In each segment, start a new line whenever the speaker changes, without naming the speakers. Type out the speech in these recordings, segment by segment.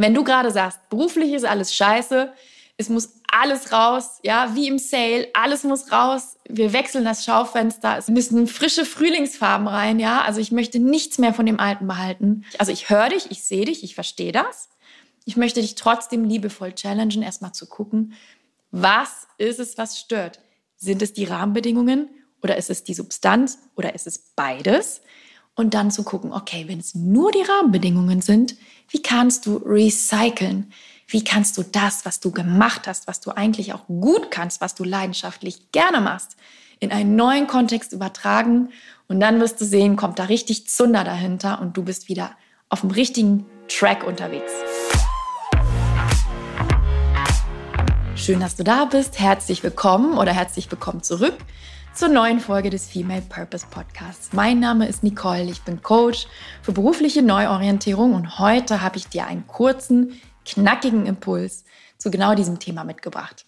Wenn du gerade sagst, beruflich ist alles scheiße, es muss alles raus, ja, wie im Sale, alles muss raus. Wir wechseln das Schaufenster, es müssen frische Frühlingsfarben rein, ja. Also ich möchte nichts mehr von dem Alten behalten. Also ich höre dich, ich sehe dich, ich verstehe das. Ich möchte dich trotzdem liebevoll challengen, erstmal zu gucken, was ist es, was stört? Sind es die Rahmenbedingungen oder ist es die Substanz oder ist es beides? Und dann zu gucken, okay, wenn es nur die Rahmenbedingungen sind, wie kannst du recyceln? Wie kannst du das, was du gemacht hast, was du eigentlich auch gut kannst, was du leidenschaftlich gerne machst, in einen neuen Kontext übertragen? Und dann wirst du sehen, kommt da richtig Zunder dahinter und du bist wieder auf dem richtigen Track unterwegs. Schön, dass du da bist. Herzlich willkommen oder herzlich willkommen zurück zur neuen Folge des Female Purpose Podcasts. Mein Name ist Nicole, ich bin Coach für berufliche Neuorientierung und heute habe ich dir einen kurzen, knackigen Impuls zu genau diesem Thema mitgebracht.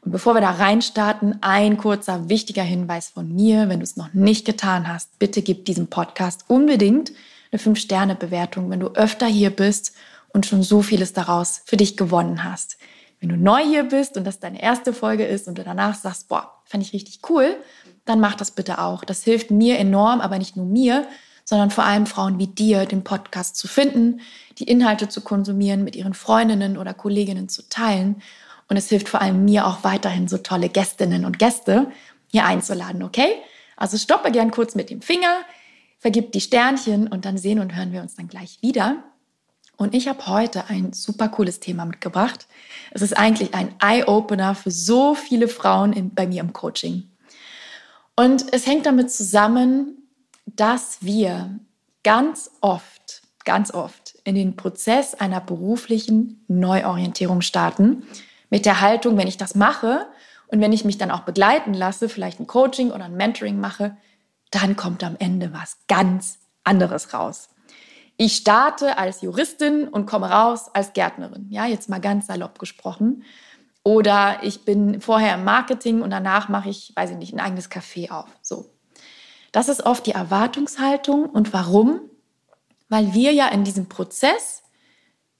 Und bevor wir da reinstarten, ein kurzer, wichtiger Hinweis von mir. Wenn du es noch nicht getan hast, bitte gib diesem Podcast unbedingt eine 5-Sterne-Bewertung, wenn du öfter hier bist und schon so vieles daraus für dich gewonnen hast. Wenn du neu hier bist und das deine erste Folge ist und du danach sagst, boah, fand ich richtig cool, dann mach das bitte auch. Das hilft mir enorm, aber nicht nur mir, sondern vor allem Frauen wie dir, den Podcast zu finden, die Inhalte zu konsumieren, mit ihren Freundinnen oder Kolleginnen zu teilen. Und es hilft vor allem mir auch weiterhin so tolle Gästinnen und Gäste hier einzuladen, okay? Also stoppe gern kurz mit dem Finger, vergib die Sternchen und dann sehen und hören wir uns dann gleich wieder. Und ich habe heute ein super cooles Thema mitgebracht. Es ist eigentlich ein Eye-Opener für so viele Frauen in, bei mir im Coaching. Und es hängt damit zusammen, dass wir ganz oft, ganz oft in den Prozess einer beruflichen Neuorientierung starten. Mit der Haltung, wenn ich das mache und wenn ich mich dann auch begleiten lasse, vielleicht ein Coaching oder ein Mentoring mache, dann kommt am Ende was ganz anderes raus ich starte als Juristin und komme raus als Gärtnerin. Ja, jetzt mal ganz salopp gesprochen. Oder ich bin vorher im Marketing und danach mache ich, weiß ich nicht, ein eigenes Café auf. So. Das ist oft die Erwartungshaltung. Und warum? Weil wir ja in diesem Prozess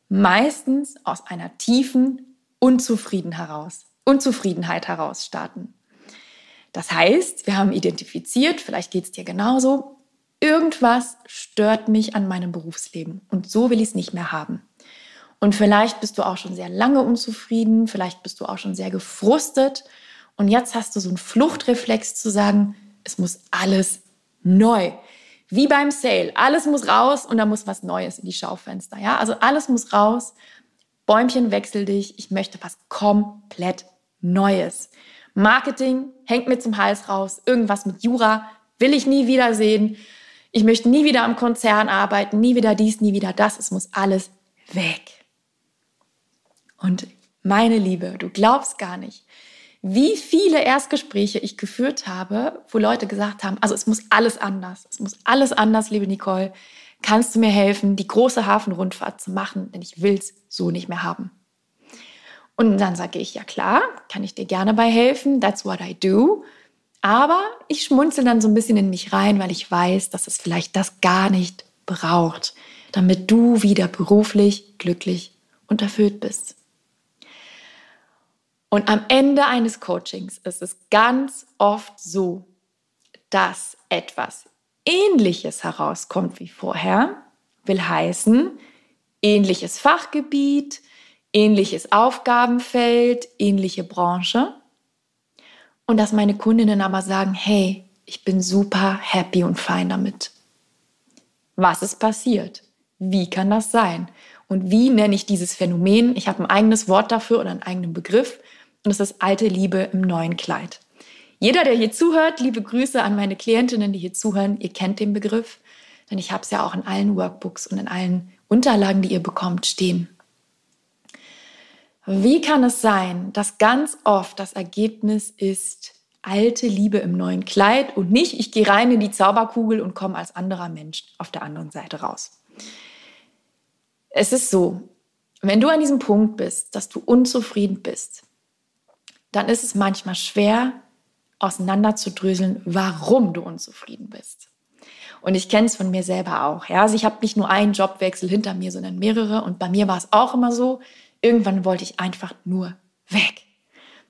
meistens aus einer tiefen Unzufrieden heraus, Unzufriedenheit heraus starten. Das heißt, wir haben identifiziert, vielleicht geht es dir genauso, irgendwas stört mich an meinem Berufsleben und so will ich es nicht mehr haben. Und vielleicht bist du auch schon sehr lange unzufrieden, vielleicht bist du auch schon sehr gefrustet und jetzt hast du so einen Fluchtreflex zu sagen, es muss alles neu. Wie beim Sale, alles muss raus und da muss was Neues in die Schaufenster, ja? Also alles muss raus. Bäumchen wechsel dich, ich möchte was komplett Neues. Marketing hängt mir zum Hals raus, irgendwas mit Jura will ich nie wiedersehen ich möchte nie wieder am Konzern arbeiten, nie wieder dies, nie wieder das. Es muss alles weg. Und meine Liebe, du glaubst gar nicht, wie viele Erstgespräche ich geführt habe, wo Leute gesagt haben, also es muss alles anders. Es muss alles anders, liebe Nicole. Kannst du mir helfen, die große Hafenrundfahrt zu machen? Denn ich will es so nicht mehr haben. Und dann sage ich, ja klar, kann ich dir gerne bei helfen. That's what I do. Aber ich schmunzel dann so ein bisschen in mich rein, weil ich weiß, dass es vielleicht das gar nicht braucht, damit du wieder beruflich glücklich und erfüllt bist. Und am Ende eines Coachings ist es ganz oft so, dass etwas Ähnliches herauskommt wie vorher, will heißen, ähnliches Fachgebiet, ähnliches Aufgabenfeld, ähnliche Branche. Und dass meine Kundinnen aber sagen, hey, ich bin super happy und fein damit. Was ist passiert? Wie kann das sein? Und wie nenne ich dieses Phänomen? Ich habe ein eigenes Wort dafür oder einen eigenen Begriff. Und es ist alte Liebe im neuen Kleid. Jeder, der hier zuhört, liebe Grüße an meine Klientinnen, die hier zuhören, ihr kennt den Begriff, denn ich habe es ja auch in allen Workbooks und in allen Unterlagen, die ihr bekommt, stehen. Wie kann es sein, dass ganz oft das Ergebnis ist alte Liebe im neuen Kleid und nicht, ich gehe rein in die Zauberkugel und komme als anderer Mensch auf der anderen Seite raus? Es ist so, wenn du an diesem Punkt bist, dass du unzufrieden bist, dann ist es manchmal schwer, auseinanderzudröseln, warum du unzufrieden bist. Und ich kenne es von mir selber auch. Ja? Also ich habe nicht nur einen Jobwechsel hinter mir, sondern mehrere. Und bei mir war es auch immer so, irgendwann wollte ich einfach nur weg.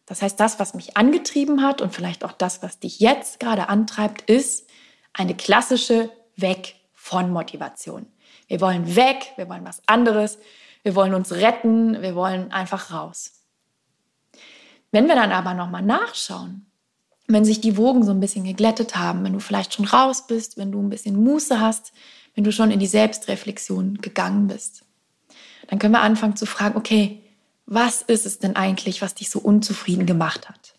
Das heißt, das, was mich angetrieben hat und vielleicht auch das, was dich jetzt gerade antreibt, ist eine klassische Weg von Motivation. Wir wollen weg, wir wollen was anderes, wir wollen uns retten, wir wollen einfach raus. Wenn wir dann aber nochmal nachschauen, wenn sich die Wogen so ein bisschen geglättet haben, wenn du vielleicht schon raus bist, wenn du ein bisschen Muße hast, wenn du schon in die Selbstreflexion gegangen bist, dann können wir anfangen zu fragen, okay, was ist es denn eigentlich, was dich so unzufrieden gemacht hat?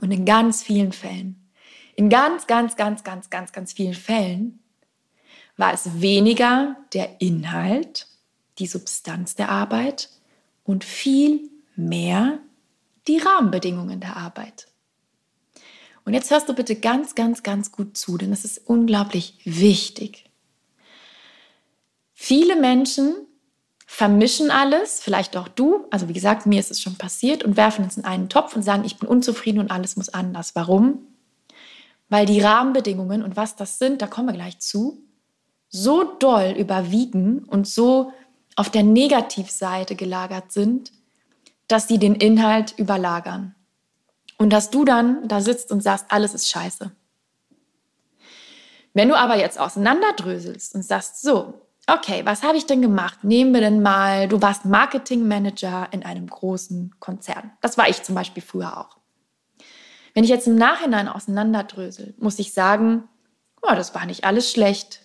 Und in ganz vielen Fällen, in ganz, ganz, ganz, ganz, ganz, ganz vielen Fällen war es weniger der Inhalt, die Substanz der Arbeit und viel mehr die Rahmenbedingungen der Arbeit. Und jetzt hörst du bitte ganz, ganz, ganz gut zu, denn es ist unglaublich wichtig. Viele Menschen vermischen alles, vielleicht auch du, also wie gesagt, mir ist es schon passiert, und werfen es in einen Topf und sagen, ich bin unzufrieden und alles muss anders. Warum? Weil die Rahmenbedingungen und was das sind, da kommen wir gleich zu, so doll überwiegen und so auf der Negativseite gelagert sind, dass sie den Inhalt überlagern. Und dass du dann da sitzt und sagst, alles ist scheiße. Wenn du aber jetzt auseinanderdröselst und sagst, so, okay, was habe ich denn gemacht? Nehmen wir denn mal, du warst Marketingmanager in einem großen Konzern. Das war ich zum Beispiel früher auch. Wenn ich jetzt im Nachhinein auseinanderdrösel, muss ich sagen, oh, das war nicht alles schlecht.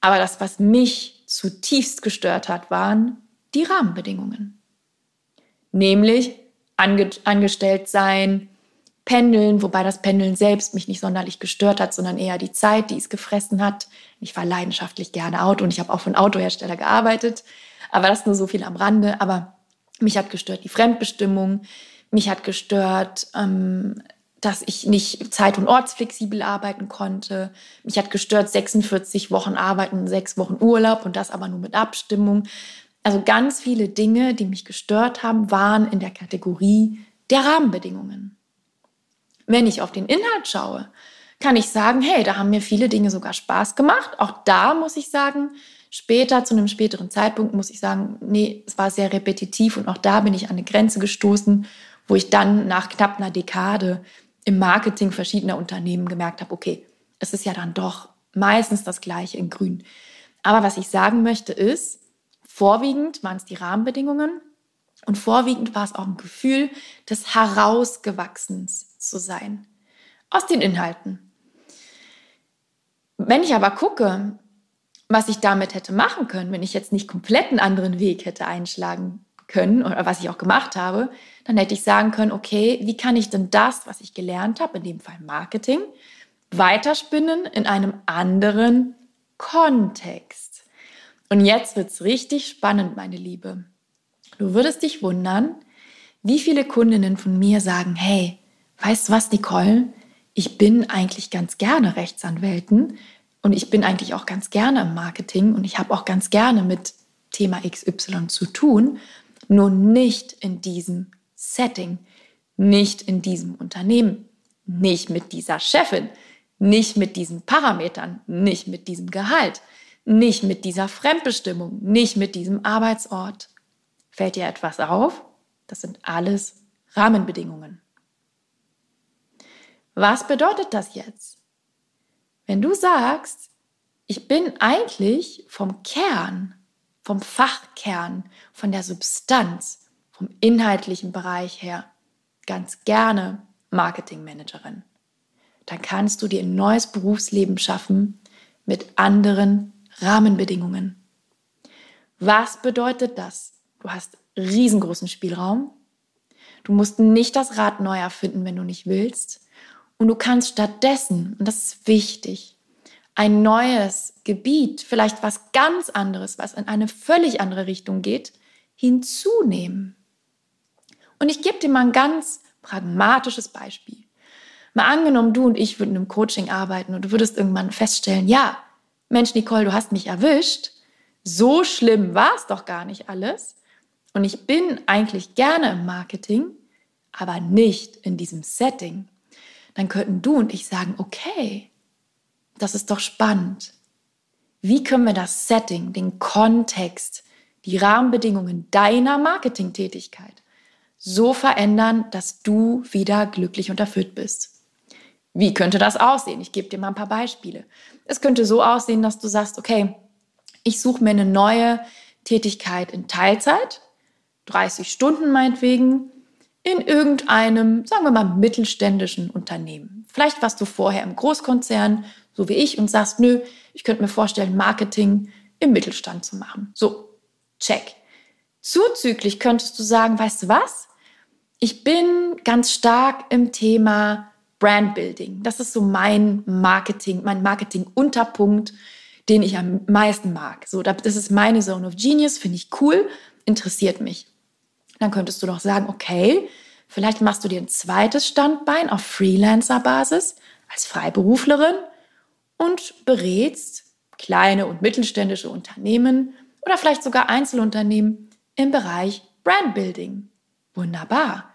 Aber das, was mich zutiefst gestört hat, waren die Rahmenbedingungen. Nämlich ange angestellt sein, pendeln, wobei das Pendeln selbst mich nicht sonderlich gestört hat, sondern eher die Zeit, die es gefressen hat. Ich fahre leidenschaftlich gerne Auto und ich habe auch von Autohersteller gearbeitet, aber das nur so viel am Rande. Aber mich hat gestört die Fremdbestimmung, mich hat gestört, ähm, dass ich nicht zeit- und ortsflexibel arbeiten konnte. Mich hat gestört 46 Wochen arbeiten, sechs Wochen Urlaub und das aber nur mit Abstimmung. Also ganz viele Dinge, die mich gestört haben, waren in der Kategorie der Rahmenbedingungen. Wenn ich auf den Inhalt schaue, kann ich sagen, hey, da haben mir viele Dinge sogar Spaß gemacht. Auch da muss ich sagen, später, zu einem späteren Zeitpunkt, muss ich sagen, nee, es war sehr repetitiv und auch da bin ich an eine Grenze gestoßen, wo ich dann nach knapp einer Dekade im Marketing verschiedener Unternehmen gemerkt habe, okay, es ist ja dann doch meistens das Gleiche in Grün. Aber was ich sagen möchte ist, Vorwiegend waren es die Rahmenbedingungen und vorwiegend war es auch ein Gefühl des Herausgewachsens zu sein aus den Inhalten. Wenn ich aber gucke, was ich damit hätte machen können, wenn ich jetzt nicht komplett einen anderen Weg hätte einschlagen können oder was ich auch gemacht habe, dann hätte ich sagen können, okay, wie kann ich denn das, was ich gelernt habe, in dem Fall Marketing, weiterspinnen in einem anderen Kontext. Und jetzt wird's richtig spannend, meine Liebe. Du würdest dich wundern, wie viele Kundinnen von mir sagen, hey, weißt du was, Nicole? Ich bin eigentlich ganz gerne Rechtsanwälten und ich bin eigentlich auch ganz gerne im Marketing und ich habe auch ganz gerne mit Thema XY zu tun, nur nicht in diesem Setting, nicht in diesem Unternehmen, nicht mit dieser Chefin, nicht mit diesen Parametern, nicht mit diesem Gehalt nicht mit dieser Fremdbestimmung, nicht mit diesem Arbeitsort. Fällt dir etwas auf? Das sind alles Rahmenbedingungen. Was bedeutet das jetzt? Wenn du sagst, ich bin eigentlich vom Kern, vom Fachkern, von der Substanz, vom inhaltlichen Bereich her ganz gerne Marketingmanagerin, dann kannst du dir ein neues Berufsleben schaffen mit anderen Rahmenbedingungen. Was bedeutet das? Du hast riesengroßen Spielraum. Du musst nicht das Rad neu erfinden, wenn du nicht willst. Und du kannst stattdessen, und das ist wichtig, ein neues Gebiet, vielleicht was ganz anderes, was in eine völlig andere Richtung geht, hinzunehmen. Und ich gebe dir mal ein ganz pragmatisches Beispiel. Mal angenommen, du und ich würden im Coaching arbeiten und du würdest irgendwann feststellen, ja, Mensch, Nicole, du hast mich erwischt. So schlimm war es doch gar nicht alles. Und ich bin eigentlich gerne im Marketing, aber nicht in diesem Setting. Dann könnten du und ich sagen, okay, das ist doch spannend. Wie können wir das Setting, den Kontext, die Rahmenbedingungen deiner Marketingtätigkeit so verändern, dass du wieder glücklich und erfüllt bist? Wie könnte das aussehen? Ich gebe dir mal ein paar Beispiele. Es könnte so aussehen, dass du sagst, okay, ich suche mir eine neue Tätigkeit in Teilzeit, 30 Stunden meinetwegen, in irgendeinem, sagen wir mal, mittelständischen Unternehmen. Vielleicht warst du vorher im Großkonzern, so wie ich, und sagst, nö, ich könnte mir vorstellen, Marketing im Mittelstand zu machen. So, check. Zuzüglich könntest du sagen, weißt du was? Ich bin ganz stark im Thema Brandbuilding. Das ist so mein Marketing, mein Marketing-Unterpunkt, den ich am meisten mag. So, das ist meine Zone of Genius, finde ich cool, interessiert mich. Dann könntest du doch sagen, okay, vielleicht machst du dir ein zweites Standbein auf Freelancer-Basis als Freiberuflerin und berätst kleine und mittelständische Unternehmen oder vielleicht sogar Einzelunternehmen im Bereich Brandbuilding. Wunderbar.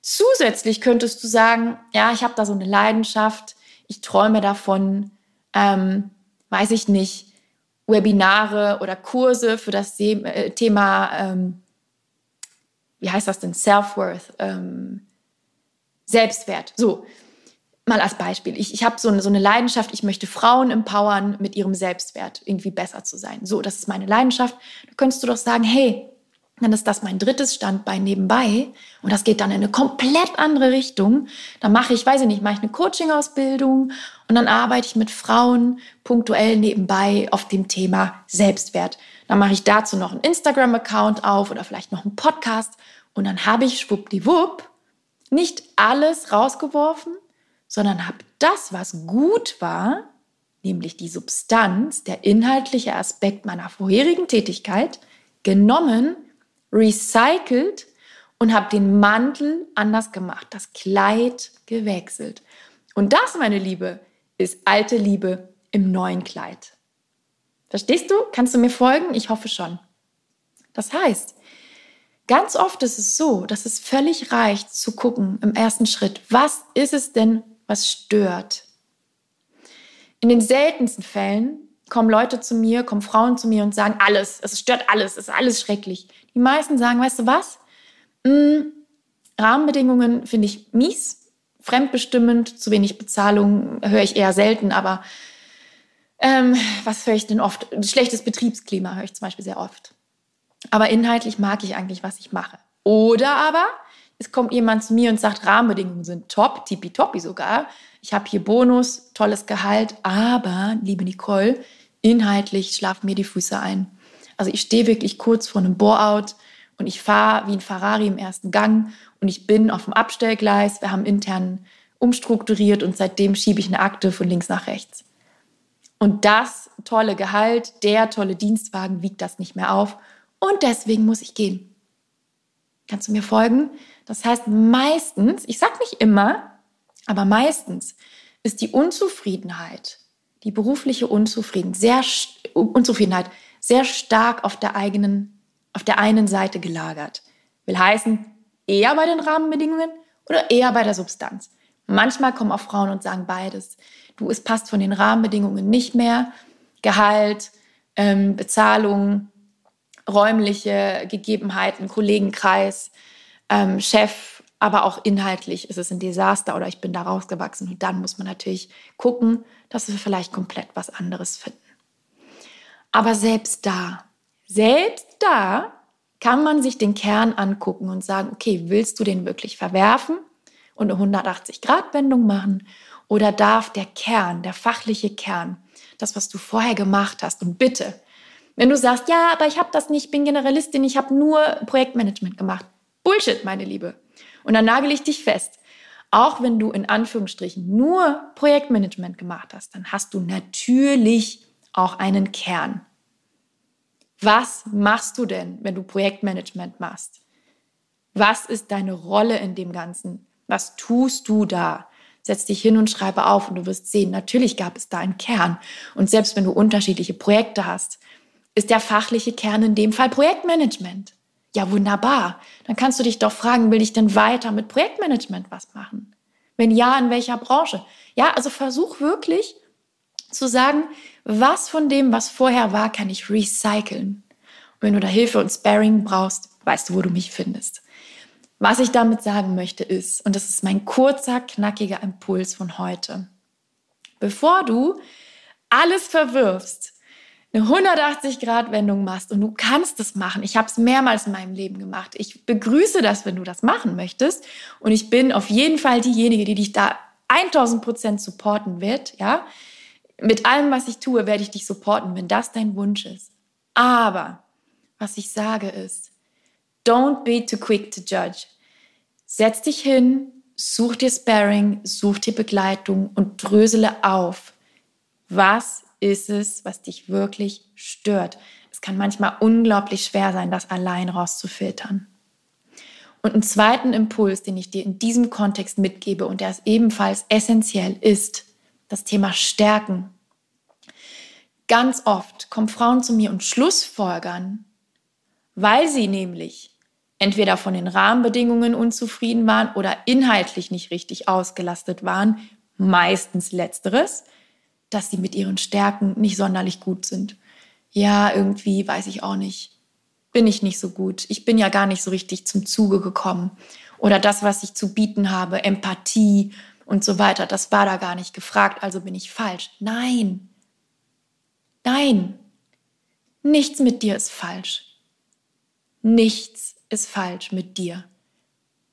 Zusätzlich könntest du sagen, ja, ich habe da so eine Leidenschaft, ich träume davon, ähm, weiß ich nicht, Webinare oder Kurse für das äh, Thema, ähm, wie heißt das denn, Self-Worth, ähm, Selbstwert. So, mal als Beispiel. Ich, ich habe so eine, so eine Leidenschaft, ich möchte Frauen empowern, mit ihrem Selbstwert irgendwie besser zu sein. So, das ist meine Leidenschaft. Da könntest du doch sagen, hey, dann ist das mein drittes Standbein nebenbei und das geht dann in eine komplett andere Richtung. Dann mache ich, weiß ich nicht, mache ich eine Coaching-Ausbildung und dann arbeite ich mit Frauen punktuell nebenbei auf dem Thema Selbstwert. Dann mache ich dazu noch einen Instagram-Account auf oder vielleicht noch einen Podcast und dann habe ich schwuppdiwupp nicht alles rausgeworfen, sondern habe das, was gut war, nämlich die Substanz, der inhaltliche Aspekt meiner vorherigen Tätigkeit, genommen recycelt und habe den Mantel anders gemacht, das Kleid gewechselt. Und das, meine Liebe, ist alte Liebe im neuen Kleid. Verstehst du? Kannst du mir folgen? Ich hoffe schon. Das heißt, ganz oft ist es so, dass es völlig reicht zu gucken im ersten Schritt, was ist es denn, was stört? In den seltensten Fällen kommen Leute zu mir, kommen Frauen zu mir und sagen, alles, es stört alles, es ist alles schrecklich. Die meisten sagen, weißt du was? Hm, Rahmenbedingungen finde ich mies, fremdbestimmend, zu wenig Bezahlung höre ich eher selten, aber ähm, was höre ich denn oft? Schlechtes Betriebsklima höre ich zum Beispiel sehr oft. Aber inhaltlich mag ich eigentlich, was ich mache. Oder aber es kommt jemand zu mir und sagt, Rahmenbedingungen sind top, tippitoppi sogar. Ich habe hier Bonus, tolles Gehalt, aber, liebe Nicole, inhaltlich schlafen mir die Füße ein. Also ich stehe wirklich kurz vor einem Bore-out und ich fahre wie ein Ferrari im ersten Gang und ich bin auf dem Abstellgleis. Wir haben intern umstrukturiert und seitdem schiebe ich eine Akte von links nach rechts. Und das tolle Gehalt, der tolle Dienstwagen wiegt das nicht mehr auf und deswegen muss ich gehen. Kannst du mir folgen? Das heißt, meistens, ich sage nicht immer, aber meistens ist die Unzufriedenheit, die berufliche Unzufriedenheit sehr, Unzufriedenheit sehr stark auf der eigenen, auf der einen Seite gelagert. Will heißen, eher bei den Rahmenbedingungen oder eher bei der Substanz. Manchmal kommen auch Frauen und sagen beides. Du, es passt von den Rahmenbedingungen nicht mehr. Gehalt, ähm, Bezahlung, räumliche Gegebenheiten, Kollegenkreis, ähm, Chef, aber auch inhaltlich ist es ein Desaster oder ich bin da rausgewachsen. Und dann muss man natürlich gucken, dass wir vielleicht komplett was anderes finden. Aber selbst da, selbst da kann man sich den Kern angucken und sagen, okay, willst du den wirklich verwerfen und eine 180-Grad-Wendung machen? Oder darf der Kern, der fachliche Kern, das, was du vorher gemacht hast, und bitte, wenn du sagst, ja, aber ich habe das nicht, bin Generalistin, ich habe nur Projektmanagement gemacht. Bullshit, meine Liebe. Und dann nagel ich dich fest. Auch wenn du in Anführungsstrichen nur Projektmanagement gemacht hast, dann hast du natürlich auch einen Kern. Was machst du denn, wenn du Projektmanagement machst? Was ist deine Rolle in dem Ganzen? Was tust du da? Setz dich hin und schreibe auf und du wirst sehen, natürlich gab es da einen Kern. Und selbst wenn du unterschiedliche Projekte hast, ist der fachliche Kern in dem Fall Projektmanagement. Ja, wunderbar. Dann kannst du dich doch fragen, will ich denn weiter mit Projektmanagement was machen? Wenn ja, in welcher Branche? Ja, also versuch wirklich Zu sagen, was von dem, was vorher war, kann ich recyceln. Und wenn du da Hilfe und Sparring brauchst, weißt du, wo du mich findest. Was ich damit sagen möchte ist, und das ist mein kurzer, knackiger Impuls von heute, bevor du alles verwirfst, eine 180-Grad-Wendung machst und du kannst es machen. Ich habe es mehrmals in meinem Leben gemacht. Ich begrüße das, wenn du das machen möchtest. Und ich bin auf jeden Fall diejenige, die dich da 1000 Prozent supporten wird. Ja, mit allem, was ich tue, werde ich dich supporten, wenn das dein Wunsch ist. Aber was ich sage ist, don't be too quick to judge. Setz dich hin, such dir Sparring, such dir Begleitung und drösele auf. Was ist es, was dich wirklich stört? Es kann manchmal unglaublich schwer sein, das allein rauszufiltern. Und einen zweiten Impuls, den ich dir in diesem Kontext mitgebe und der ist ebenfalls essentiell, ist das Thema Stärken. Ganz oft kommen Frauen zu mir und schlussfolgern, weil sie nämlich entweder von den Rahmenbedingungen unzufrieden waren oder inhaltlich nicht richtig ausgelastet waren, meistens letzteres, dass sie mit ihren Stärken nicht sonderlich gut sind. Ja, irgendwie weiß ich auch nicht. Bin ich nicht so gut. Ich bin ja gar nicht so richtig zum Zuge gekommen. Oder das, was ich zu bieten habe, Empathie und so weiter, das war da gar nicht gefragt, also bin ich falsch. Nein. Nein. Nichts mit dir ist falsch. Nichts ist falsch mit dir.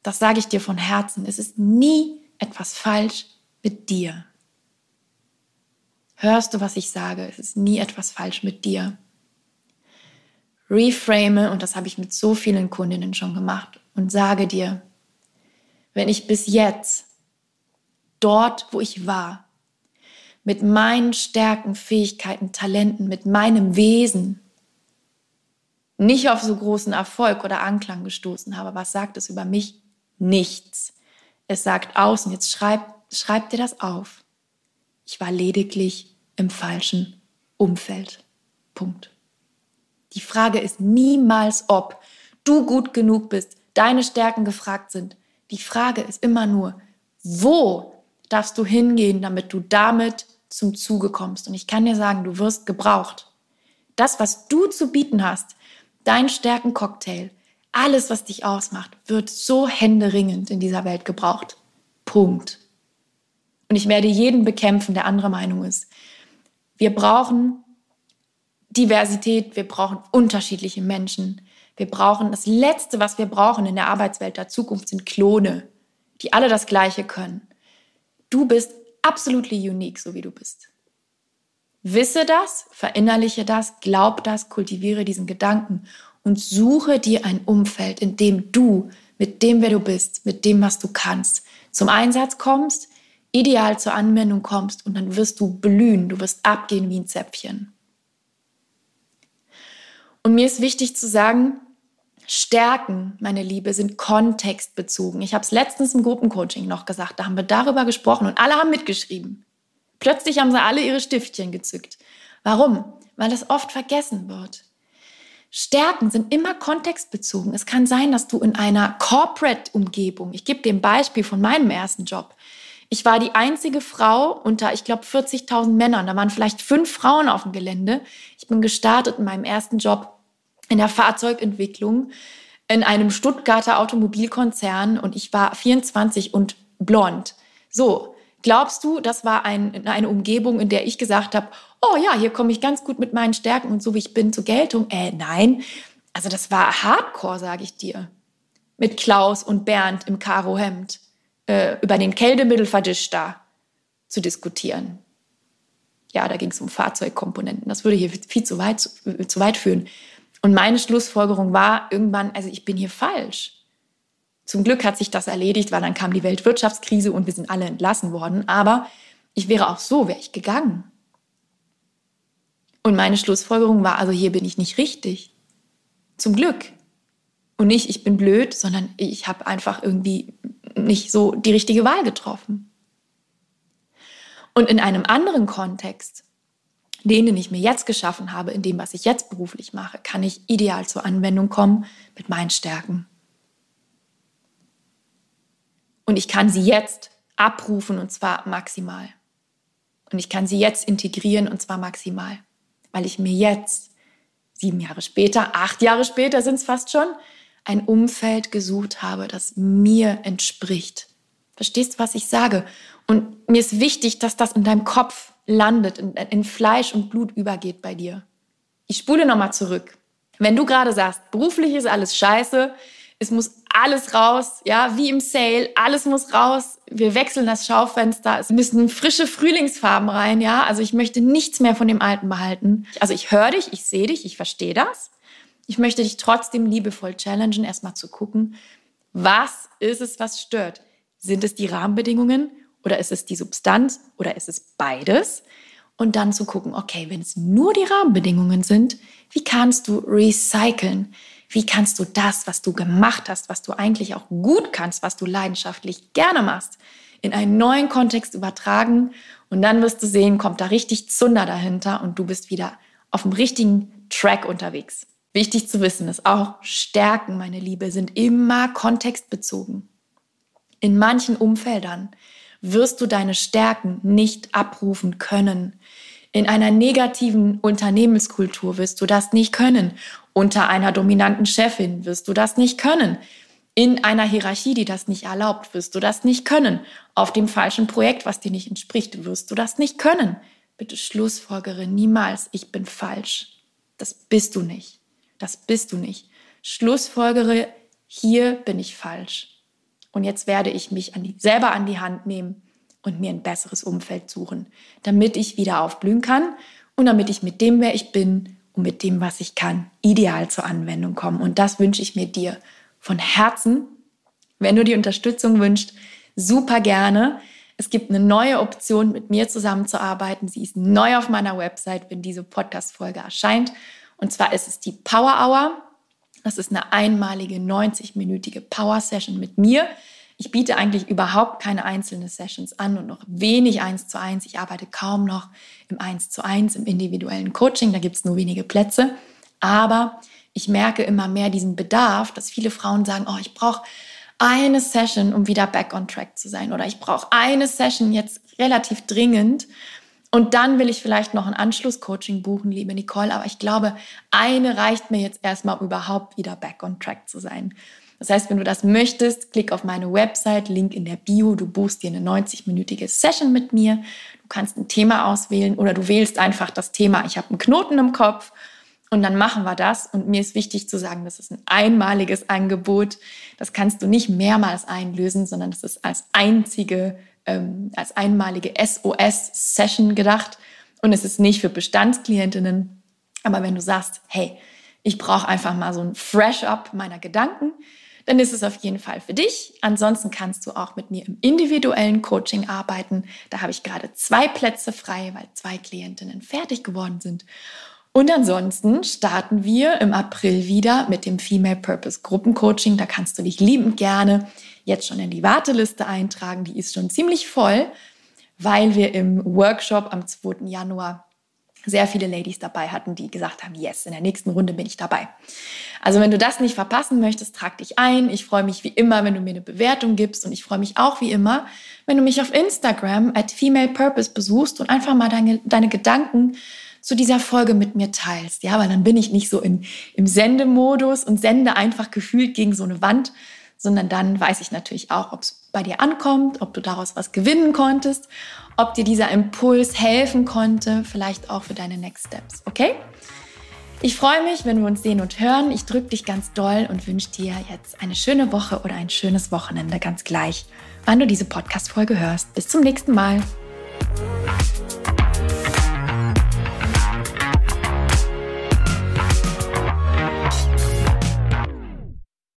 Das sage ich dir von Herzen. Es ist nie etwas falsch mit dir. Hörst du, was ich sage? Es ist nie etwas falsch mit dir. Reframe, und das habe ich mit so vielen Kundinnen schon gemacht, und sage dir, wenn ich bis jetzt dort, wo ich war, mit meinen Stärken, Fähigkeiten, Talenten, mit meinem Wesen, nicht auf so großen Erfolg oder Anklang gestoßen habe. Was sagt es über mich? Nichts. Es sagt außen, jetzt schreib, schreib dir das auf. Ich war lediglich im falschen Umfeld. Punkt. Die Frage ist niemals, ob du gut genug bist, deine Stärken gefragt sind. Die Frage ist immer nur, wo darfst du hingehen, damit du damit zum Zuge kommst. Und ich kann dir sagen, du wirst gebraucht. Das, was du zu bieten hast, dein Stärkencocktail, alles, was dich ausmacht, wird so händeringend in dieser Welt gebraucht. Punkt. Und ich werde jeden bekämpfen, der anderer Meinung ist. Wir brauchen Diversität, wir brauchen unterschiedliche Menschen. Wir brauchen das Letzte, was wir brauchen in der Arbeitswelt der Zukunft, sind Klone, die alle das Gleiche können. Du bist absolut unique, so wie du bist. Wisse das, verinnerliche das, glaub das, kultiviere diesen Gedanken und suche dir ein Umfeld, in dem du mit dem, wer du bist, mit dem, was du kannst, zum Einsatz kommst, ideal zur Anwendung kommst und dann wirst du blühen, du wirst abgehen wie ein Zäpfchen. Und mir ist wichtig zu sagen, Stärken, meine Liebe, sind kontextbezogen. Ich habe es letztens im Gruppencoaching noch gesagt, da haben wir darüber gesprochen und alle haben mitgeschrieben. Plötzlich haben sie alle ihre Stiftchen gezückt. Warum? Weil das oft vergessen wird. Stärken sind immer kontextbezogen. Es kann sein, dass du in einer Corporate-Umgebung, ich gebe dir ein Beispiel von meinem ersten Job, ich war die einzige Frau unter, ich glaube, 40.000 Männern. Da waren vielleicht fünf Frauen auf dem Gelände. Ich bin gestartet in meinem ersten Job in der Fahrzeugentwicklung in einem Stuttgarter Automobilkonzern und ich war 24 und blond. So, Glaubst du, das war ein, eine Umgebung, in der ich gesagt habe, oh ja, hier komme ich ganz gut mit meinen Stärken und so wie ich bin zur Geltung? Äh, nein. Also das war Hardcore, sage ich dir. Mit Klaus und Bernd im Karohemd äh, über den Kältemittelverdichter zu diskutieren. Ja, da ging es um Fahrzeugkomponenten. Das würde hier viel zu weit, zu, zu weit führen. Und meine Schlussfolgerung war irgendwann, also ich bin hier falsch. Zum Glück hat sich das erledigt, weil dann kam die Weltwirtschaftskrise und wir sind alle entlassen worden. Aber ich wäre auch so, wäre ich gegangen. Und meine Schlussfolgerung war, also hier bin ich nicht richtig. Zum Glück. Und nicht, ich bin blöd, sondern ich habe einfach irgendwie nicht so die richtige Wahl getroffen. Und in einem anderen Kontext, den ich mir jetzt geschaffen habe, in dem, was ich jetzt beruflich mache, kann ich ideal zur Anwendung kommen mit meinen Stärken. Und ich kann sie jetzt abrufen und zwar maximal. Und ich kann sie jetzt integrieren und zwar maximal, weil ich mir jetzt, sieben Jahre später, acht Jahre später sind es fast schon, ein Umfeld gesucht habe, das mir entspricht. Verstehst du, was ich sage? Und mir ist wichtig, dass das in deinem Kopf landet, in, in Fleisch und Blut übergeht bei dir. Ich spule nochmal zurück. Wenn du gerade sagst, beruflich ist alles scheiße, es muss alles raus, ja, wie im Sale, alles muss raus. Wir wechseln das Schaufenster, es müssen frische Frühlingsfarben rein, ja. Also ich möchte nichts mehr von dem Alten behalten. Also ich höre dich, ich sehe dich, ich verstehe das. Ich möchte dich trotzdem liebevoll challengen, erstmal zu gucken, was ist es, was stört? Sind es die Rahmenbedingungen oder ist es die Substanz oder ist es beides? Und dann zu gucken, okay, wenn es nur die Rahmenbedingungen sind, wie kannst du recyceln? Wie kannst du das, was du gemacht hast, was du eigentlich auch gut kannst, was du leidenschaftlich gerne machst, in einen neuen Kontext übertragen? Und dann wirst du sehen, kommt da richtig Zunder dahinter und du bist wieder auf dem richtigen Track unterwegs. Wichtig zu wissen ist auch, Stärken, meine Liebe, sind immer kontextbezogen. In manchen Umfeldern wirst du deine Stärken nicht abrufen können. In einer negativen Unternehmenskultur wirst du das nicht können. Unter einer dominanten Chefin wirst du das nicht können. In einer Hierarchie, die das nicht erlaubt, wirst du das nicht können. Auf dem falschen Projekt, was dir nicht entspricht, wirst du das nicht können. Bitte schlussfolgere niemals, ich bin falsch. Das bist du nicht. Das bist du nicht. Schlussfolgere, hier bin ich falsch. Und jetzt werde ich mich an die, selber an die Hand nehmen und mir ein besseres Umfeld suchen, damit ich wieder aufblühen kann und damit ich mit dem, wer ich bin und mit dem, was ich kann, ideal zur Anwendung komme. Und das wünsche ich mir dir von Herzen. Wenn du die Unterstützung wünschst, super gerne. Es gibt eine neue Option, mit mir zusammenzuarbeiten. Sie ist neu auf meiner Website, wenn diese Podcast-Folge erscheint. Und zwar ist es die Power Hour. Das ist eine einmalige 90-minütige Power Session mit mir. Ich biete eigentlich überhaupt keine einzelnen Sessions an und noch wenig eins zu eins. Ich arbeite kaum noch im eins zu eins, im individuellen Coaching. Da gibt es nur wenige Plätze. Aber ich merke immer mehr diesen Bedarf, dass viele Frauen sagen, oh, ich brauche eine Session, um wieder back on track zu sein. Oder ich brauche eine Session jetzt relativ dringend. Und dann will ich vielleicht noch ein Anschlusscoaching buchen, liebe Nicole. Aber ich glaube, eine reicht mir jetzt erstmal, um überhaupt wieder back on track zu sein. Das heißt, wenn du das möchtest, klick auf meine Website, Link in der Bio. Du buchst dir eine 90-minütige Session mit mir. Du kannst ein Thema auswählen oder du wählst einfach das Thema, ich habe einen Knoten im Kopf und dann machen wir das. Und mir ist wichtig zu sagen, das ist ein einmaliges Angebot. Das kannst du nicht mehrmals einlösen, sondern das ist als einzige ähm, als einmalige SOS-Session gedacht und es ist nicht für Bestandsklientinnen. Aber wenn du sagst, hey, ich brauche einfach mal so ein Fresh-up meiner Gedanken, dann ist es auf jeden Fall für dich. Ansonsten kannst du auch mit mir im individuellen Coaching arbeiten. Da habe ich gerade zwei Plätze frei, weil zwei Klientinnen fertig geworden sind. Und ansonsten starten wir im April wieder mit dem Female Purpose Gruppencoaching. Da kannst du dich liebend gerne jetzt schon in die Warteliste eintragen. Die ist schon ziemlich voll, weil wir im Workshop am 2. Januar sehr viele Ladies dabei hatten, die gesagt haben, yes, in der nächsten Runde bin ich dabei. Also wenn du das nicht verpassen möchtest, trag dich ein. Ich freue mich wie immer, wenn du mir eine Bewertung gibst und ich freue mich auch wie immer, wenn du mich auf Instagram at Female Purpose besuchst und einfach mal deine, deine Gedanken zu dieser Folge mit mir teilst. Ja, weil dann bin ich nicht so in, im Sendemodus und sende einfach gefühlt gegen so eine Wand, sondern dann weiß ich natürlich auch, ob es bei dir ankommt, ob du daraus was gewinnen konntest, ob dir dieser Impuls helfen konnte, vielleicht auch für deine Next Steps, okay? Ich freue mich, wenn wir uns sehen und hören. Ich drücke dich ganz doll und wünsche dir jetzt eine schöne Woche oder ein schönes Wochenende, ganz gleich, wann du diese Podcast-Folge hörst. Bis zum nächsten Mal.